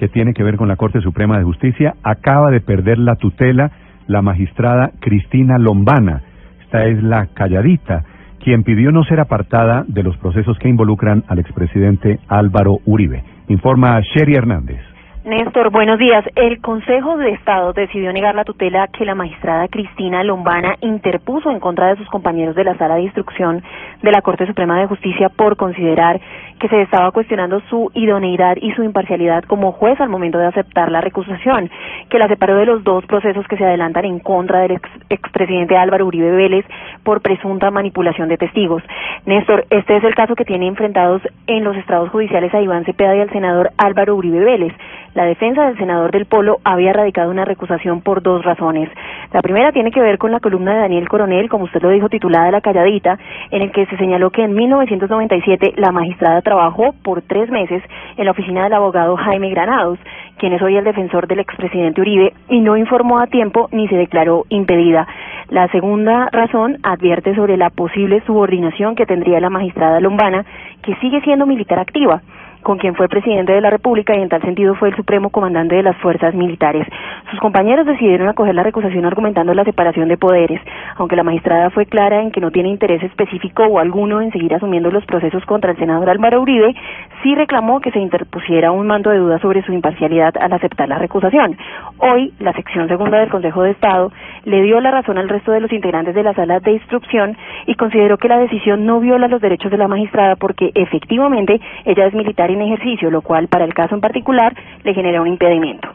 Que tiene que ver con la Corte Suprema de Justicia, acaba de perder la tutela la magistrada Cristina Lombana. Esta es la calladita, quien pidió no ser apartada de los procesos que involucran al expresidente Álvaro Uribe. Informa Sherry Hernández. Néstor, buenos días. El Consejo de Estado decidió negar la tutela que la magistrada Cristina Lombana interpuso en contra de sus compañeros de la Sala de Instrucción de la Corte Suprema de Justicia por considerar que se estaba cuestionando su idoneidad y su imparcialidad como juez al momento de aceptar la recusación, que la separó de los dos procesos que se adelantan en contra del ex expresidente Álvaro Uribe Vélez por presunta manipulación de testigos. Néstor, este es el caso que tiene enfrentados en los estrados judiciales a Iván Cepeda y al senador Álvaro Uribe Vélez. La defensa del senador del Polo había radicado una recusación por dos razones. La primera tiene que ver con la columna de Daniel Coronel, como usted lo dijo, titulada La Calladita, en el que se señaló que en 1997 la magistrada trabajó por tres meses en la oficina del abogado Jaime Granados, quien es hoy el defensor del expresidente Uribe, y no informó a tiempo ni se declaró impedida. La segunda razón advierte sobre la posible subordinación que tendría la magistrada Lombana, que sigue siendo militar activa con quien fue presidente de la República y en tal sentido fue el supremo comandante de las fuerzas militares. Sus compañeros decidieron acoger la recusación argumentando la separación de poderes, aunque la magistrada fue clara en que no tiene interés específico o alguno en seguir asumiendo los procesos contra el senador Álvaro Uribe, sí reclamó que se interpusiera un mando de duda sobre su imparcialidad al aceptar la recusación. Hoy, la sección segunda del Consejo de Estado le dio la razón al resto de los integrantes de la sala de instrucción y consideró que la decisión no viola los derechos de la magistrada porque efectivamente ella es militar en ejercicio, lo cual para el caso en particular le genera un impedimento.